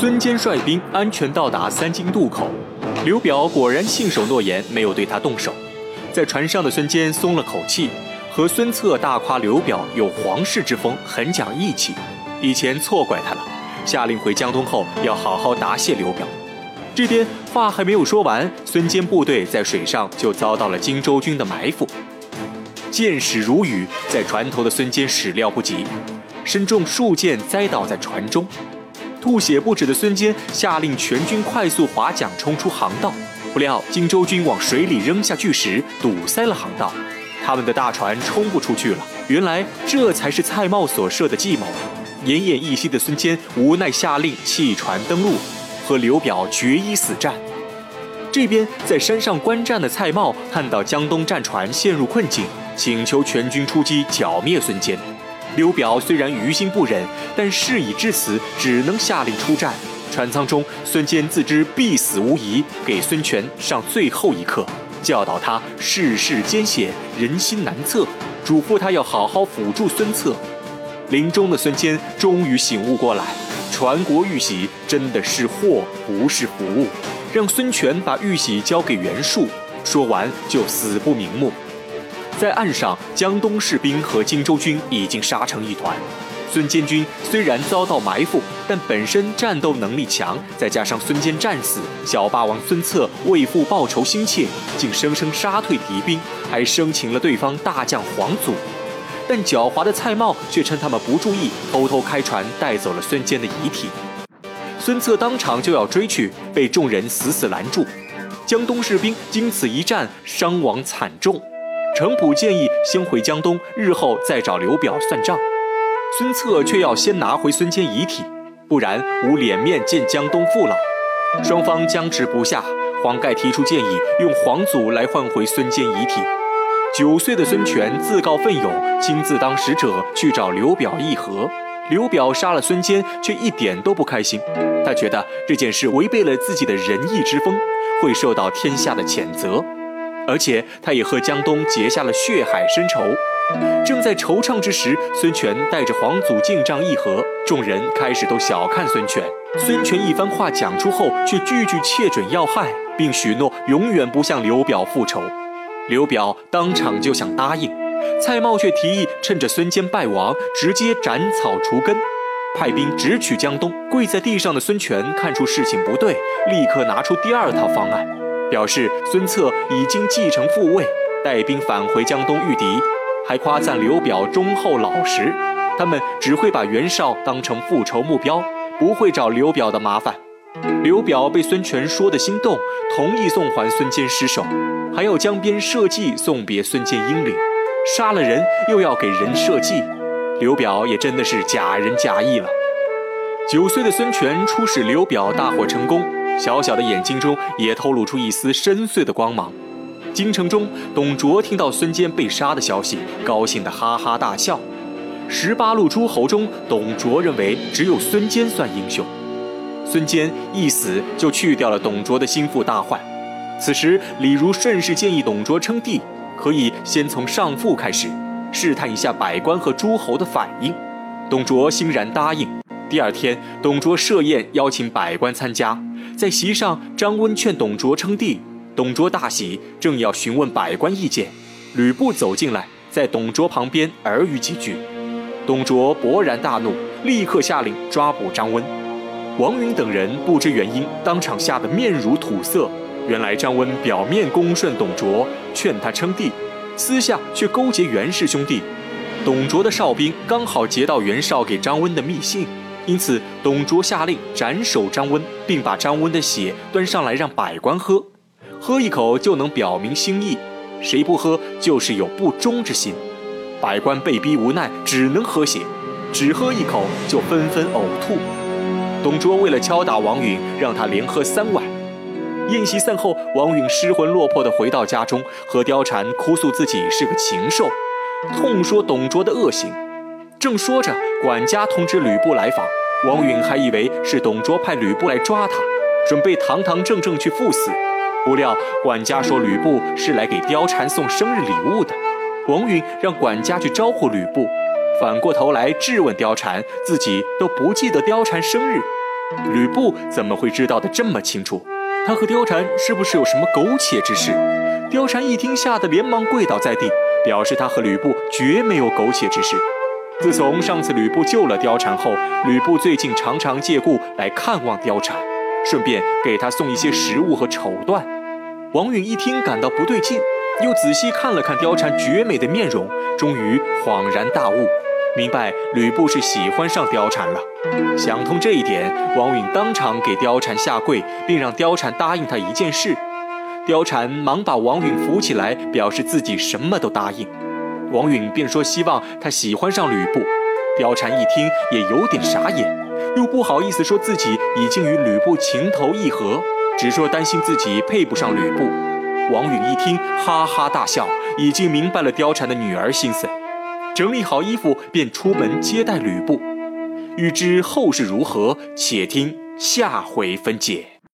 孙坚率兵安全到达三津渡口，刘表果然信守诺言，没有对他动手。在船上的孙坚松了口气，和孙策大夸刘表有皇室之风，很讲义气，以前错怪他了。下令回江东后要好好答谢刘表。这边话还没有说完，孙坚部队在水上就遭到了荆州军的埋伏，箭矢如雨，在船头的孙坚始料不及，身中数箭栽倒在船中。吐血不止的孙坚下令全军快速划桨冲出航道，不料荆州军往水里扔下巨石，堵塞了航道，他们的大船冲不出去了。原来这才是蔡瑁所设的计谋。奄奄一息的孙坚无奈下令弃船登陆，和刘表决一死战。这边在山上观战的蔡瑁看到江东战船陷入困境，请求全军出击剿灭孙坚。刘表虽然于心不忍，但事已至此，只能下令出战。船舱中，孙坚自知必死无疑，给孙权上最后一课，教导他世事艰险，人心难测，嘱咐他要好好辅助孙策。临终的孙坚终于醒悟过来，传国玉玺真的是祸，不是福。让孙权把玉玺交给袁术，说完就死不瞑目。在岸上，江东士兵和荆州军已经杀成一团。孙坚军虽然遭到埋伏，但本身战斗能力强，再加上孙坚战死，小霸王孙策为父报仇心切，竟生生杀退敌兵，还生擒了对方大将黄祖。但狡猾的蔡瑁却趁他们不注意，偷偷开船带走了孙坚的遗体。孙策当场就要追去，被众人死死拦住。江东士兵经此一战，伤亡惨重。程普建议先回江东，日后再找刘表算账。孙策却要先拿回孙坚遗体，不然无脸面见江东父老。双方僵持不下，黄盖提出建议，用黄祖来换回孙坚遗体。九岁的孙权自告奋勇，亲自当使者去找刘表议和。刘表杀了孙坚，却一点都不开心。他觉得这件事违背了自己的仁义之风，会受到天下的谴责。而且他也和江东结下了血海深仇，正在惆怅之时，孙权带着黄祖进帐议和，众人开始都小看孙权。孙权一番话讲出后，却句句切准要害，并许诺永远不向刘表复仇。刘表当场就想答应，蔡瑁却提议趁着孙坚败亡，直接斩草除根，派兵直取江东。跪在地上的孙权看出事情不对，立刻拿出第二套方案。表示孙策已经继承父位，带兵返回江东御敌，还夸赞刘表忠厚老实。他们只会把袁绍当成复仇目标，不会找刘表的麻烦。刘表被孙权说的心动，同意送还孙坚尸首，还要江边设计送别孙坚英灵。杀了人又要给人设计，刘表也真的是假仁假义了。九岁的孙权出使刘表，大获成功。小小的眼睛中也透露出一丝深邃的光芒。京城中，董卓听到孙坚被杀的消息，高兴得哈哈大笑。十八路诸侯中，董卓认为只有孙坚算英雄。孙坚一死，就去掉了董卓的心腹大患。此时，李儒顺势建议董卓称帝，可以先从上父开始，试探一下百官和诸侯的反应。董卓欣然答应。第二天，董卓设宴邀请百官参加。在席上，张温劝董卓称帝，董卓大喜，正要询问百官意见，吕布走进来，在董卓旁边耳语几句，董卓勃然大怒，立刻下令抓捕张温。王允等人不知原因，当场吓得面如土色。原来张温表面恭顺董卓，劝他称帝，私下却勾结袁氏兄弟。董卓的哨兵刚好截到袁绍给张温的密信。因此，董卓下令斩首张温，并把张温的血端上来让百官喝，喝一口就能表明心意，谁不喝就是有不忠之心。百官被逼无奈，只能喝血，只喝一口就纷纷呕吐。董卓为了敲打王允，让他连喝三碗。宴席散后，王允失魂落魄地回到家中，和貂蝉哭诉自己是个禽兽，痛说董卓的恶行。正说着，管家通知吕布来访。王允还以为是董卓派吕布来抓他，准备堂堂正正去赴死。不料管家说吕布是来给貂蝉送生日礼物的。王允让管家去招呼吕布，反过头来质问貂蝉，自己都不记得貂蝉生日。吕布怎么会知道的这么清楚？他和貂蝉是不是有什么苟且之事？貂蝉一听，吓得连忙跪倒在地，表示他和吕布绝没有苟且之事。自从上次吕布救了貂蝉后，吕布最近常常借故来看望貂蝉，顺便给她送一些食物和绸缎。王允一听，感到不对劲，又仔细看了看貂蝉绝美的面容，终于恍然大悟，明白吕布是喜欢上貂蝉了。想通这一点，王允当场给貂蝉下跪，并让貂蝉答应他一件事。貂蝉忙把王允扶起来，表示自己什么都答应。王允便说希望他喜欢上吕布，貂蝉一听也有点傻眼，又不好意思说自己已经与吕布情投意合，只说担心自己配不上吕布。王允一听哈哈大笑，已经明白了貂蝉的女儿心思，整理好衣服便出门接待吕布。欲知后事如何，且听下回分解。